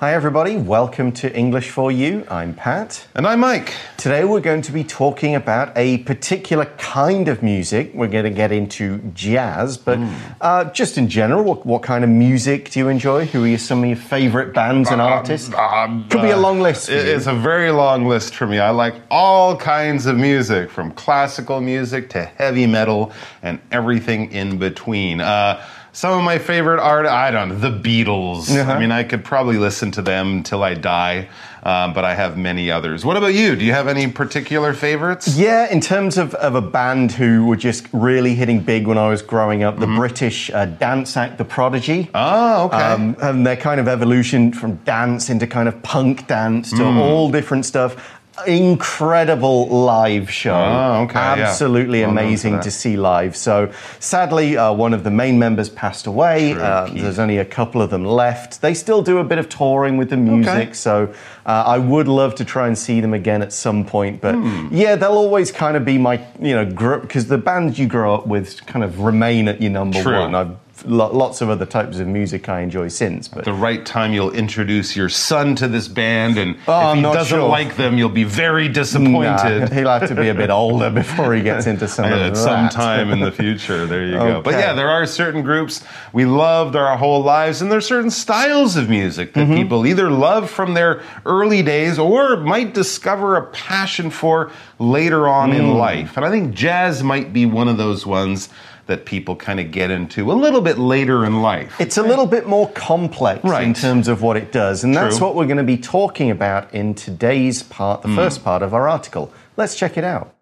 Hi, everybody. Welcome to English for You. I'm Pat. And I'm Mike. Today, we're going to be talking about a particular kind of music. We're going to get into jazz, but Hmm. uh, just in general, what, what kind of music do you enjoy? Who are some of your favorite bands and artists? Um, Could be a uh, long list. For it- you. It's a very long list for me. I like all kinds of music, from classical music to heavy metal and everything in between. Uh, some of my favorite art, I don't know, the Beatles. Uh-huh. I mean, I could probably listen to them until I die, uh, but I have many others. What about you? Do you have any particular favorites? Yeah, in terms of, of a band who were just really hitting big when I was growing up, the British uh, dance act, The Prodigy. Oh, okay. Um, and their kind of evolution from dance into kind of punk dance to all different stuff. Incredible live show. Oh, okay, yeah. Absolutely Well amazing to see live. So, sadly, uh, one of the main members passed away. Uh, there's only a couple of them left. They still do a bit of touring with the music. So, uh, I would love to try and see them again at some point. But Hmm. yeah, they'll always kind of be my, you know, group because the bands you grow up with kind of remain at your number True. one. I've lots of other types of music I enjoy since. But the right time you'll introduce your son to this band and Oh, if he doesn't sure. like them you'll be very Nah, disappointed he'll have to be a bit older before he gets into some of at that. some time in the future. There you go. But yeah, there are certain groups we loved our whole lives, and there are certain styles of music that people either love from their early days or might discover a passion for later on Mm. in life. And I think jazz might be one of those ones that people kind of get into a little bit later in life. It's a little bit more complex in terms of what it does, and that's what we're going to be talking about in today's part, the Hmm. first part of our article. Let's check it out.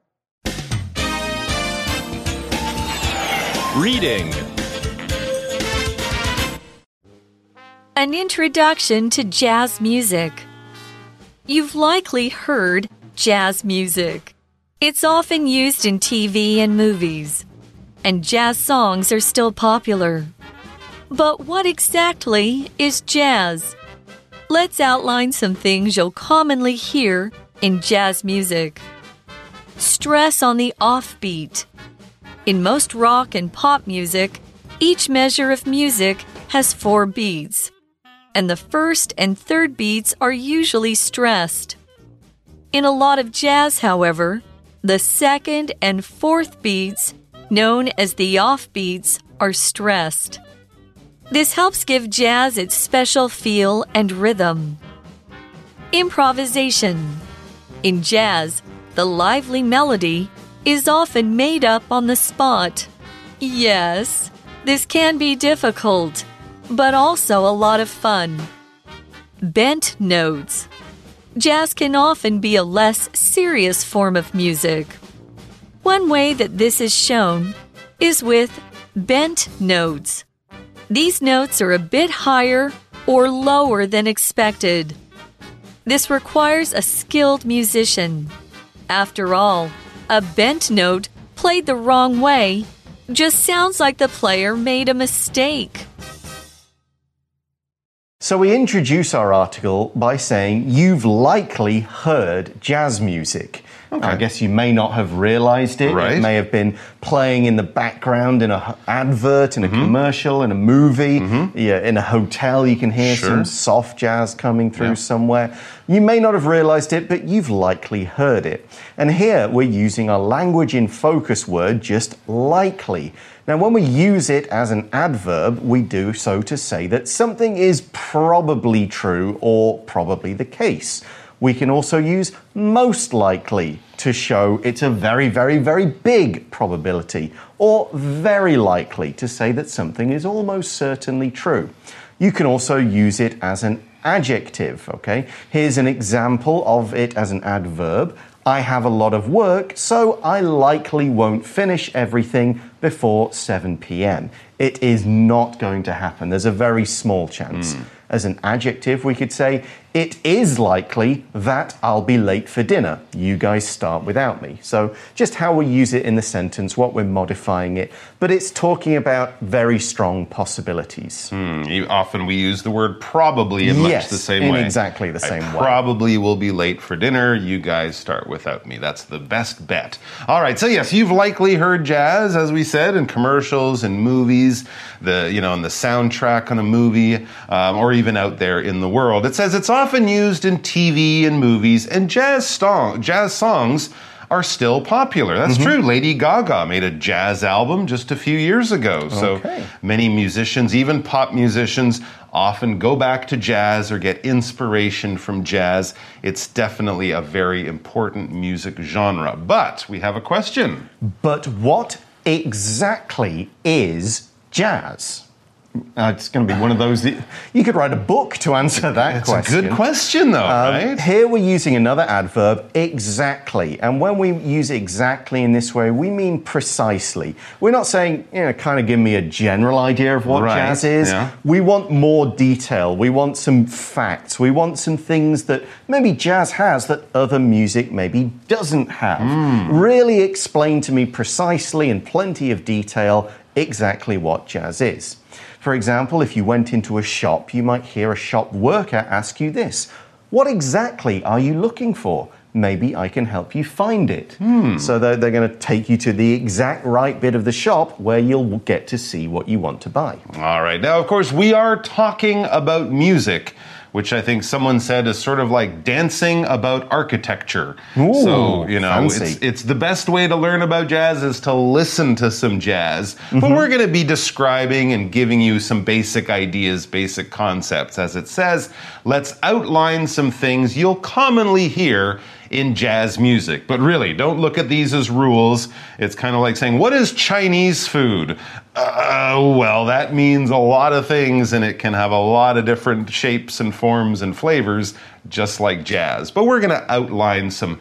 Reading An introduction to jazz music. You've likely heard jazz music. It's often used in TV and movies, and jazz songs are still popular. But what exactly is jazz? Let's outline some things you'll commonly hear in jazz music. Stress on the offbeat. In most rock and pop music, each measure of music has four beats, and the first and third beats are usually stressed. In a lot of jazz, however, the second and fourth beats, known as the offbeats, are stressed. This helps give jazz its special feel and rhythm. Improvisation. In jazz, the lively melody is often made up on the spot. Yes, this can be difficult, but also a lot of fun. Bent notes. Jazz can often be a less serious form of music. One way that this is shown is with bent notes. These notes are a bit higher or lower than expected. This requires a skilled musician. After all, a bent note played the wrong way just sounds like the player made a mistake. So, we introduce our article by saying you've likely heard jazz music. I guess you may not have realized it. It may have been playing in the background in a h- advert, in a mm-hmm. commercial, in a movie. Mm-hmm. Yeah, in a hotel, you can hear Sure. some soft jazz coming through Yeah. somewhere. You may not have realized it, but you've likely heard it. And here we're using our language in focus word, just likely. Now, when we use it as an adverb, we do so to say that something is probably true or probably the case. We can also use most likely to show it's a very, very, very big probability, or very likely to say that something is almost certainly true. You can also use it as an adjective, okay? Here's an example of it as an adverb. I have a lot of work, so I likely won't finish everything before 7 p.m. It is not going to happen. There's a very small chance. Hmm. As an adjective, we could say, It is likely that I'll be late for dinner. You guys start without me. So, just how we use it in the sentence, what we're modifying it, but it's talking about very strong possibilities. Hmm, you- Often we use the word probably in much Yes, the same in way. exactly the same I way. Probably will be late for dinner. You guys start without me. That's the best bet. All right. So yes, you've likely heard jazz, as we said, in commercials and movies. The you know, in the soundtrack on a movie. Um, or even out there in the world. It says it's often used in TV and movies, and jazz, song, jazz songs are still popular. That's Mm-hmm. true. Lady Gaga made a jazz album just a few years ago. So Okay. many musicians, even pop musicians, often go back to jazz or get inspiration from jazz. It's definitely a very important music genre. But we have a question. But what exactly is jazz? Uh, it's going to be one of those that you could write a book to answer that It's question. a good question, though, Um, right? Here we're using another adverb, exactly. And when we use exactly in this way, we mean precisely. We're not saying, you know, kind of give me a general idea of what Right, jazz is. yeah. We want more detail. We want some facts. We want some things that maybe jazz has that other music maybe doesn't have. Hmm. Really explain to me precisely in plenty of detail exactly what jazz is. For example, if you went into a shop, you might hear a shop worker ask you this What exactly are you looking for? Maybe I can help you find it. Hmm. So they're, they're going to take you to the exact right bit of the shop where you'll get to see what you want to buy. All right. Now, of course, we are talking about music, which I think someone said is sort of like dancing about architecture. Ooh, so, you know, fancy. it's, it's the best way to learn about jazz is to listen to some jazz. Mm-hmm. But we're going to be describing and giving you some basic ideas, basic concepts. As it says, let's outline some things you'll commonly hear in jazz music. But really, don't look at these as rules. It's kind of like saying, What is Chinese food? Uh, well, that means a lot of things and it can have a lot of different shapes and forms and flavors, just like jazz. But we're going to outline some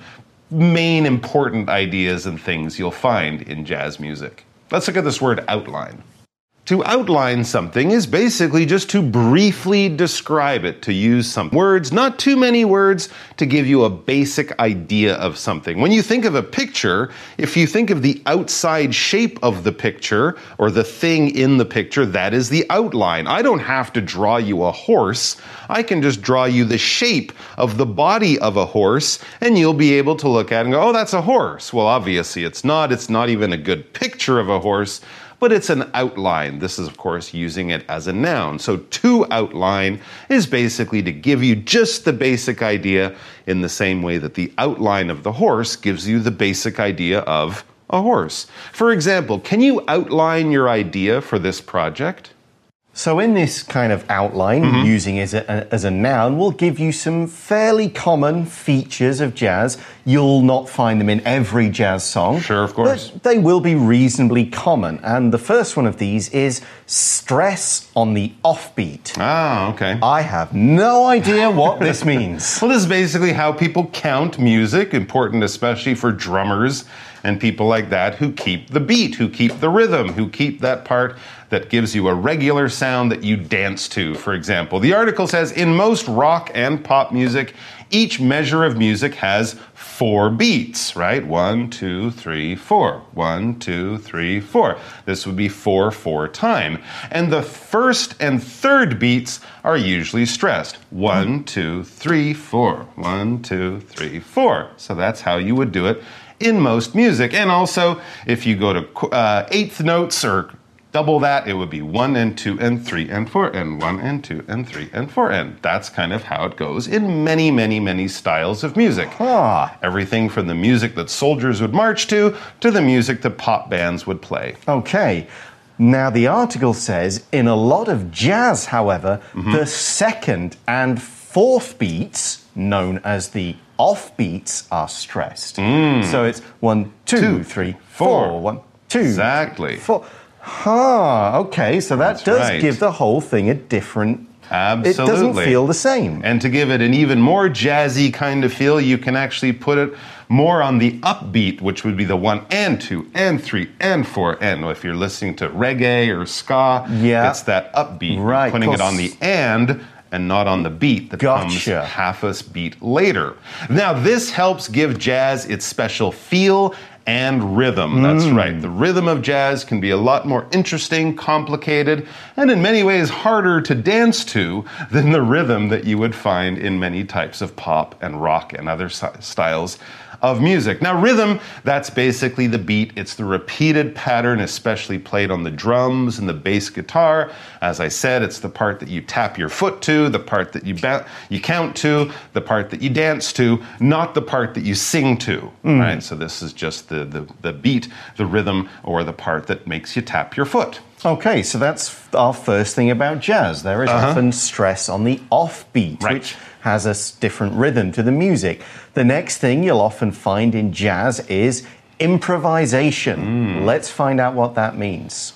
main important ideas and things you'll find in jazz music. Let's look at this word outline. To outline something is basically just to briefly describe it, to use some words, not too many words, to give you a basic idea of something. When you think of a picture, if you think of the outside shape of the picture or the thing in the picture, that is the outline. I don't have to draw you a horse. I can just draw you the shape of the body of a horse, and you'll be able to look at it and go, oh, that's a horse. Well, obviously it's not. It's not even a good picture of a horse but it's an outline. This is, of course, using it as a noun. So, to outline is basically to give you just the basic idea in the same way that the outline of the horse gives you the basic idea of a horse. For example, can you outline your idea for this project? So, in this kind of outline, Mm-hmm. using it as a, as a noun, we'll give you some fairly common features of jazz. You'll not find them in every jazz song. Sure, of course. But they will be reasonably common. And the first one of these is stress on the offbeat. Ah, okay. I have no idea what this means. Well, this is basically how people count music, important especially for drummers and people like that who keep the beat, who keep the rhythm, who keep that part that gives you a regular sound that you dance to, for example. The article says in most rock and pop music, each measure of music has four beats, right? One, two, three, four. One, two, three, four. This would be four, four time. And the first and third beats are usually stressed. One, two, three, four. One, two, three, four. So that's how you would do it in most music. And also, if you go to uh, eighth notes or double that, it would be one and two and three and four and one and two and three and four. And that's kind of how it goes in many, many, many styles of music. Ah. Everything from the music that soldiers would march to to the music that pop bands would play. Okay. Now, the article says in a lot of jazz, however, Mm-hmm. the second and fourth beats, known as the off beats, are stressed. So it's one, two, Mm. Two, three, four. four, one, two, Exactly. four. Huh, okay, so that That's does right. give the whole thing a different. Absolutely. It doesn't feel the same. And to give it an even more jazzy kind of feel, you can actually put it more on the upbeat, which would be the one and two and three and four. And if you're listening to reggae or ska, Yeah. it's that upbeat. Right, You're putting it on the and and not on the beat that comes Gotcha. half a beat later. Now, this helps give jazz its special feel and rhythm. That's mm. right. The rhythm of jazz can be a lot more interesting, complicated, and in many ways harder to dance to than the rhythm that you would find in many types of pop and rock and other styles of music. Now, rhythm, that's basically the beat. It's the repeated pattern, especially played on the drums and the bass guitar. As I said, it's the part that you tap your foot to, the part that you, you count to, the part that you dance to, not the part that you sing to, mm. right? So this is just the, the, the beat, the rhythm, or the part that makes you tap your foot. Okay, so that's our first thing about jazz. There is uh-huh. often stress on the offbeat, Right. which has a different rhythm to the music. The next thing you'll often find in jazz is improvisation. Hmm. Let's find out what that means.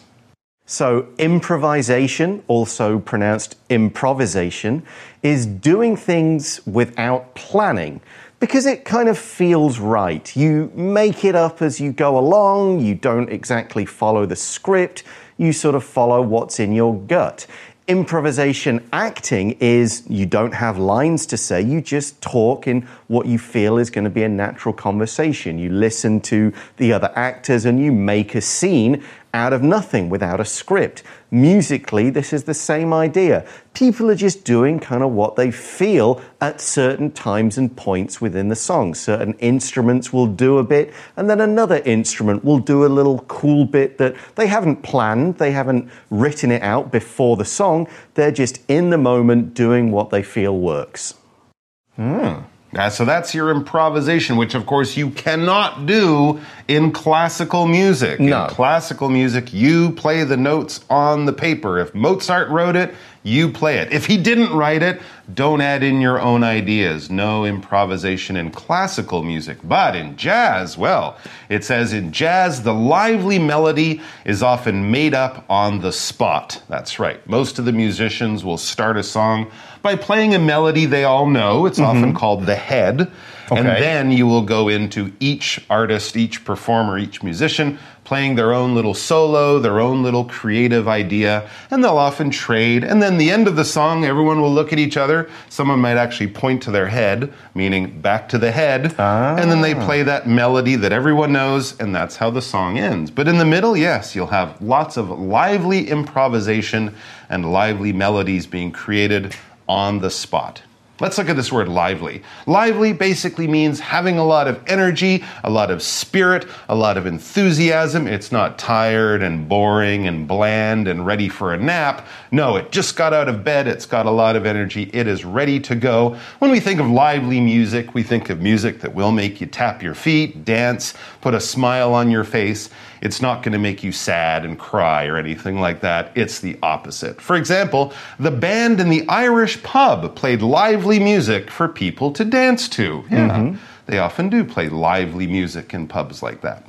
So, improvisation, also pronounced improvisation, is doing things without planning because it kind of feels right. You make it up as you go along, you don't exactly follow the script, you sort of follow what's in your gut. Improvisation acting is you don't have lines to say, you just talk in what you feel is going to be a natural conversation. You listen to the other actors and you make a scene out of nothing without a script. Musically, this is the same idea. People are just doing kind of what they feel at certain times and points within the song. Certain instruments will do a bit, and then another instrument will do a little cool bit that they haven't planned, they haven't written it out before the song. They're just in the moment doing what they feel works. Hmm. Uh, so that's your improvisation, which of course you cannot do in classical music. No. In classical music, you play the notes on the paper. If Mozart wrote it, you play it. If he didn't write it, don't add in your own ideas. No improvisation in classical music. But in jazz, well, it says in jazz, the lively melody is often made up on the spot. That's right. Most of the musicians will start a song by playing a melody they all know. It's mm-hmm. often called the head. And then you will go into each artist, each performer, each musician playing their own little solo, their own little creative idea, and they'll often trade. And then the end of the song, everyone will look at each other. Someone might actually point to their head, meaning back to the head. And then they ah. play that melody that everyone knows, and that's how the song ends. But in the middle, yes, you'll have lots of lively improvisation and lively melodies being created on the spot. Let's look at this word lively. Lively basically means having a lot of energy, a lot of spirit, a lot of enthusiasm. It's not tired and boring and bland and ready for a nap. No, it just got out of bed. It's got a lot of energy. It is ready to go. When we think of lively music, we think of music that will make you tap your feet, dance, put a smile on your face. It's not going to make you sad and cry or anything like that. It's the opposite. For example, the band in the Irish pub played lively music for people to dance to. Yeah. Mm-hmm. They often do play lively music in pubs like that.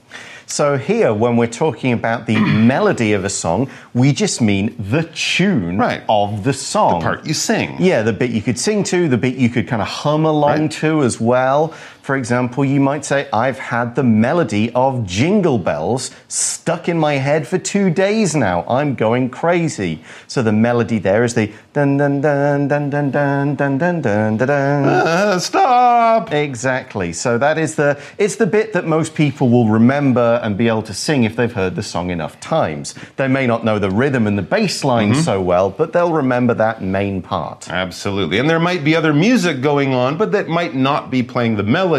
So, here, when we're talking about the melody of a song, we just mean the tune Right. of the song. The part you sing. Yeah, the bit you could sing to, the bit you could kind of hum along Right. to as well. For example, you might say, I've had the melody of Jingle Bells stuck in my head for two days now. I'm going crazy. So the melody there is the dun dun dun dun dun dun dun dun dun dun dun. Uh, stop! Exactly. So that is the it's the bit that most people will remember and be able to sing if they've heard the song enough times. They may not know the rhythm and the bass line so well, but they'll remember that main part. Absolutely. And there might be other music going on, but that might not be playing the melody.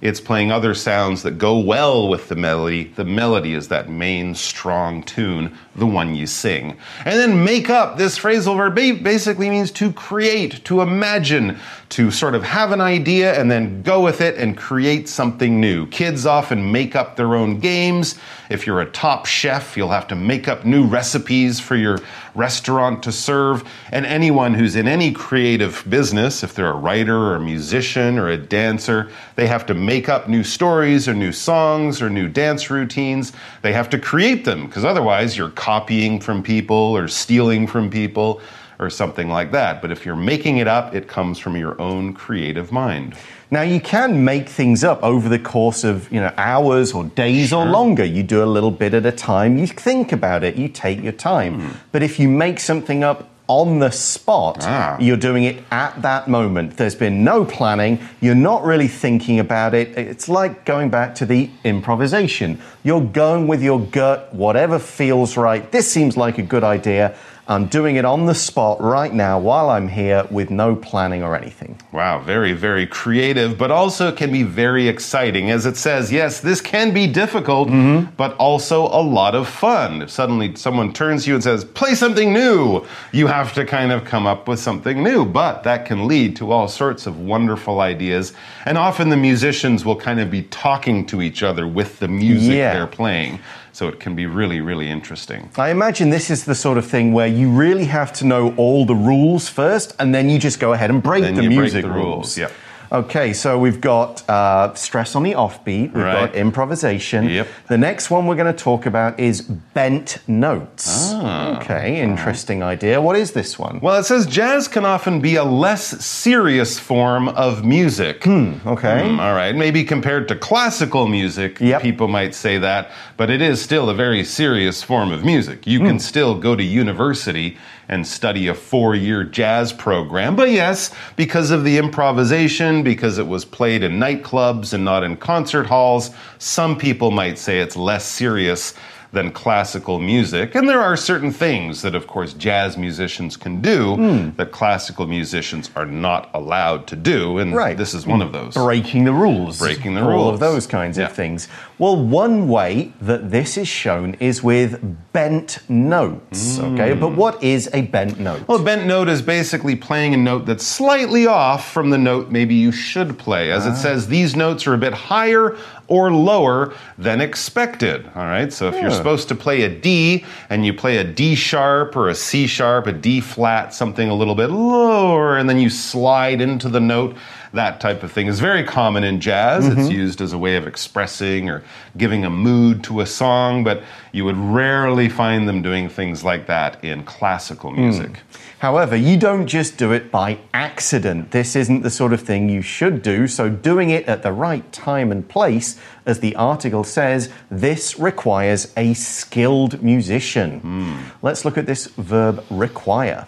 It's playing other sounds that go well with the melody. The melody is that main strong tune, the one you sing. And then make up, this phrasal verb basically means to create, to imagine, to sort of have an idea and then go with it and create something new. Kids often make up their own games. If you're a top chef, you'll have to make up new recipes for your restaurant to serve. And anyone who's in any creative business, if they're a writer or a musician or a dancer, they have to make up new stories or new songs or new dance routines. They have to create them because otherwise you're copying from people or stealing from people or something like that. But if you're making it up, it comes from your own creative mind. Now you can make things up over the course of you know hours or days or longer. You do a little bit at a time. You think about it. You take your time. Hmm. But if you make something up on the spot. Ah. You're doing it at that moment. There's been no planning. You're not really thinking about it. It's like going back to the improvisation. You're going with your gut, whatever feels right. This seems like a good idea. I'm doing it on the spot right now while I'm here with no planning or anything. Wow, very, very creative, but also can be very exciting. As it says, yes, this can be difficult, mm-hmm. but also a lot of fun. If suddenly someone turns to you and says, play something new, you have to kind of come up with something new. But that can lead to all sorts of wonderful ideas. And often the musicians will kind of be talking to each other with the music Yeah. they're playing. So it can be really, really interesting. I imagine this is the sort of thing where you really have to know all the rules first, and then you just go ahead and break Then the you break music the rules, yep. Okay, so we've got uh, stress on the offbeat, we've Right. got improvisation. Yep. The next one we're going to talk about is bent notes. Ah. Okay, interesting idea. What is this one? Well, it says jazz can often be a less serious form of music. Hmm, Okay. Hmm, all right. Maybe compared to classical music, Yep. people might say that, but it is still a very serious form of music. You Hmm. can still go to university and study a four year jazz program. But yes, because of the improvisation, because it was played in nightclubs and not in concert halls, some people might say it's less serious than classical music. And there are certain things that, of course, jazz musicians can do Hmm. that classical musicians are not allowed to do. And Right. this is one of those. breaking the rules. Breaking the All rules. of those kinds Yeah. of things. Well, one way that this is shown is with bent notes. Okay, but what is a bent note? Mm. Well, a bent note is basically playing a note that's slightly off from the note maybe you should play. As it says, these notes are a bit higher or lower than expected. All right, so if you're supposed to play a D and you play a D sharp or a C sharp, a D flat, something a little bit lower, and then you slide into the note, that type of thing is very common in jazz. It's mm-hmm. used as a way of expressing or giving a mood to a song, but you would rarely find them doing things like that in classical hmm. music. However, you don't just do it by accident. This isn't the sort of thing you should do, so doing it at the right time and place, as the article says, this requires a skilled musician. Hmm. Let's look at this verb require.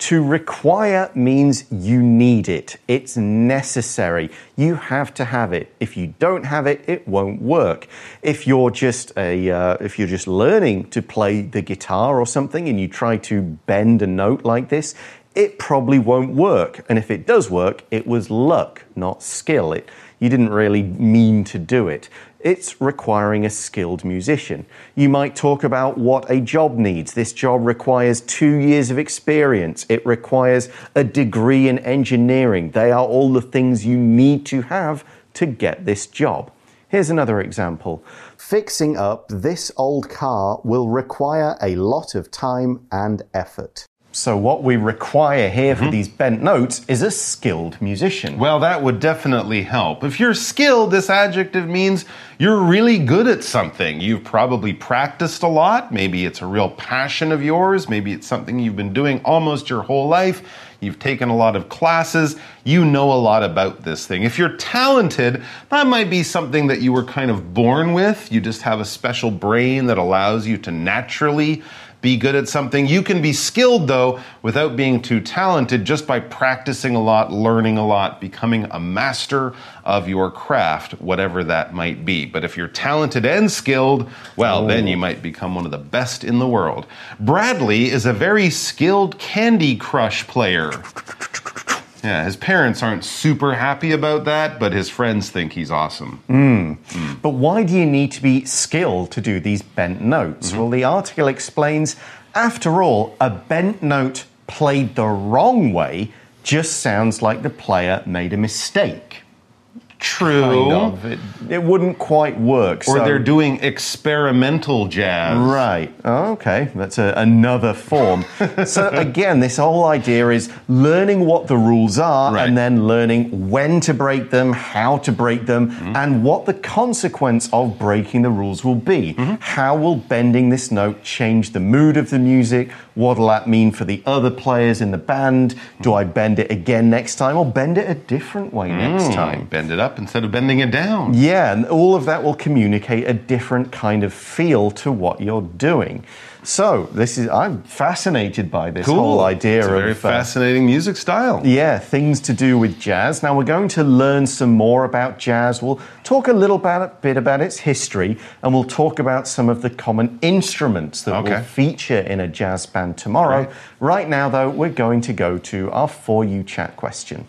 To require means you need it. It's necessary. You have to have it. If you don't have it, it won't work. If you're just a, uh, if you're just learning to play the guitar or something, and you try to bend a note like this, it probably won't work. And if it does work, it was luck, not skill. It, you didn't really mean to do it. It's requiring a skilled musician. You might talk about what a job needs. This job requires two years of experience. It requires a degree in engineering. They are all the things you need to have to get this job. Here's another example. Fixing up this old car will require a lot of time and effort. So, what we require here for mm-hmm. these bent notes is a skilled musician. Well, that would definitely help. If you're skilled, this adjective means you're really good at something. You've probably practiced a lot. Maybe it's a real passion of yours. Maybe it's something you've been doing almost your whole life. You've taken a lot of classes. You know a lot about this thing. If you're talented, that might be something that you were kind of born with. You just have a special brain that allows you to naturally be good at something. You can be skilled, though, without being too talented, just by practicing a lot, learning a lot, becoming a master of your craft, whatever that might be. But if you're talented and skilled, well, oh. then you might become one of the best in the world. Bradley is a very skilled Candy Crush player. Yeah, his parents aren't super happy about that, but his friends think he's awesome. Hmm. Hmm. But why do you need to be skilled to do these bent notes? Mm-hmm. Well, the article explains after all, a bent note played the wrong way just sounds like the player made a mistake. True. Kind of. It, it wouldn't quite work. Or so- they're doing experimental jazz. Right. Oh, okay. That's a, another form. so, again, this whole idea is learning what the rules are Right. and then learning when to break them, how to break them, mm-hmm. and what the consequence of breaking the rules will be. Mm-hmm. How will bending this note change the mood of the music? What'll that mean for the other players in the band? Do I bend it again next time or bend it a different way next mm. time? Bend it up up instead of bending it down. Yeah, and all of that will communicate a different kind of feel to what you're doing. So, this is I'm fascinated by this whole idea It's a of very uh, fascinating music style. yeah, things to do with jazz. Now we're going to learn some more about jazz. We'll talk a little about, bit about its history, and we'll talk about some of the common instruments that Okay. will feature in a jazz band tomorrow. Great. Right now, though, we're going to go to our For You chat question.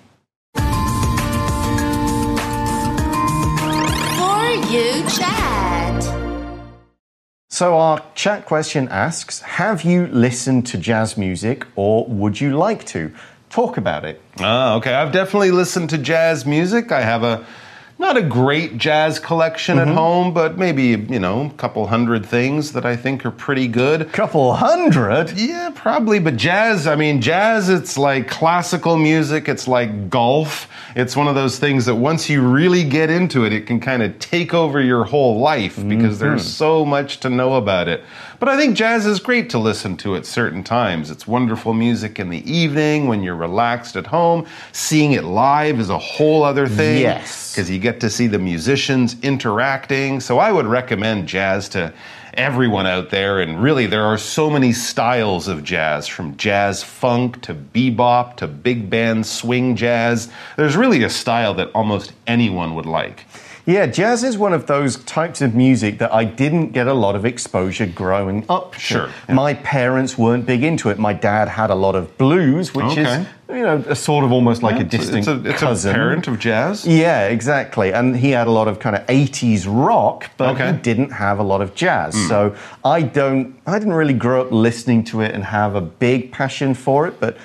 You chat. So, our chat question asks Have you listened to jazz music or would you like to? Talk about it. Ah, okay. I've definitely listened to jazz music. I have a not a great jazz collection Mm-hmm. at home, but maybe, you know, a couple hundred things that I think are pretty good. Couple hundred? Yeah, probably. But jazz, I mean, jazz, it's like classical music, it's like golf. It's one of those things that once you really get into it, it can kind of take over your whole life because there's so much to know about it. But I think jazz is great to listen to at certain times. It's wonderful music in the evening when you're relaxed at home. Seeing it live is a whole other thing. Yes. Because you get to see the musicians interacting. So I would recommend jazz to everyone out there. And really, there are so many styles of jazz from jazz funk to bebop to big band swing jazz. There's really a style that almost anyone would like. Yeah, jazz is one of those types of music that I didn't get a lot of exposure growing up. to. Sure, yeah. My parents weren't big into it. My dad had a lot of blues, which is, you know, a sort of almost like a distant it's a, it's cousin. a parent of jazz. Yeah, exactly. And he had a lot of kind of 80s rock, but Okay. He didn't have a lot of jazz. Hmm. So I don't I didn't really grow up listening to it and have a big passion for it, but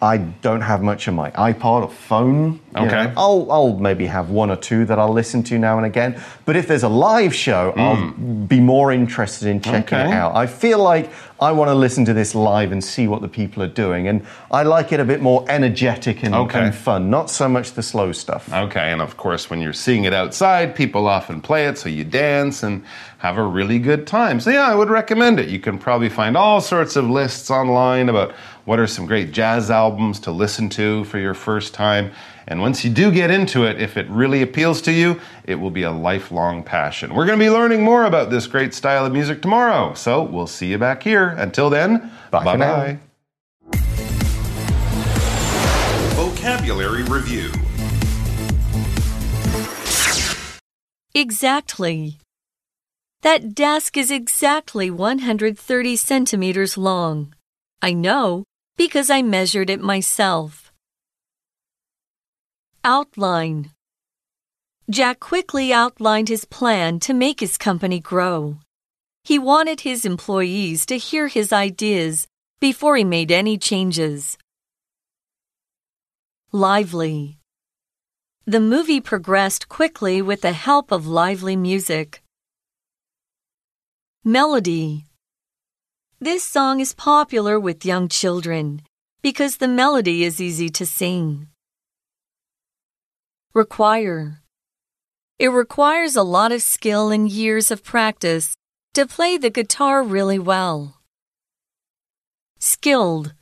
I don't have much on my iPod or phone. you Okay. know. I'll I'll maybe have one or two that I'll listen to now and again. But if there's a live show, I'll be more interested in checking it Hmm. Out. I feel like I want to listen to this live and see what the people are doing. And I like it a bit more energetic and, Okay. and fun, not so much the slow stuff. Okay, and of course, when you're seeing it outside, people often play it, so you dance and have a really good time. So, yeah, I would recommend it. You can probably find all sorts of lists online about what are some great jazz albums to listen to for your first time. And once you do get into it, if it really appeals to you, it will be a lifelong passion. We're going to be learning more about this great style of music tomorrow. So, we'll see you back here. Until then, Bye for now. bye. Vocabulary Review Exactly. That desk is exactly 130 centimeters long. I know because I measured it myself. Outline. Jack quickly outlined his plan to make his company grow. He wanted his employees to hear his ideas before he made any changes. Lively. The movie progressed quickly with the help of lively music. Melody. This song is popular with young children because the melody is easy to sing. Require. It requires a lot of skill and years of practice to play the guitar really well. Skilled.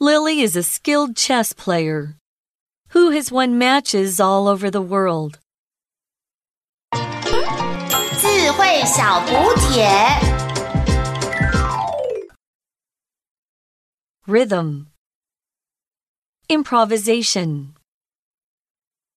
Lily is a skilled chess player who has won matches all over the world. 智慧小补帖。 Rhythm. Improvisation.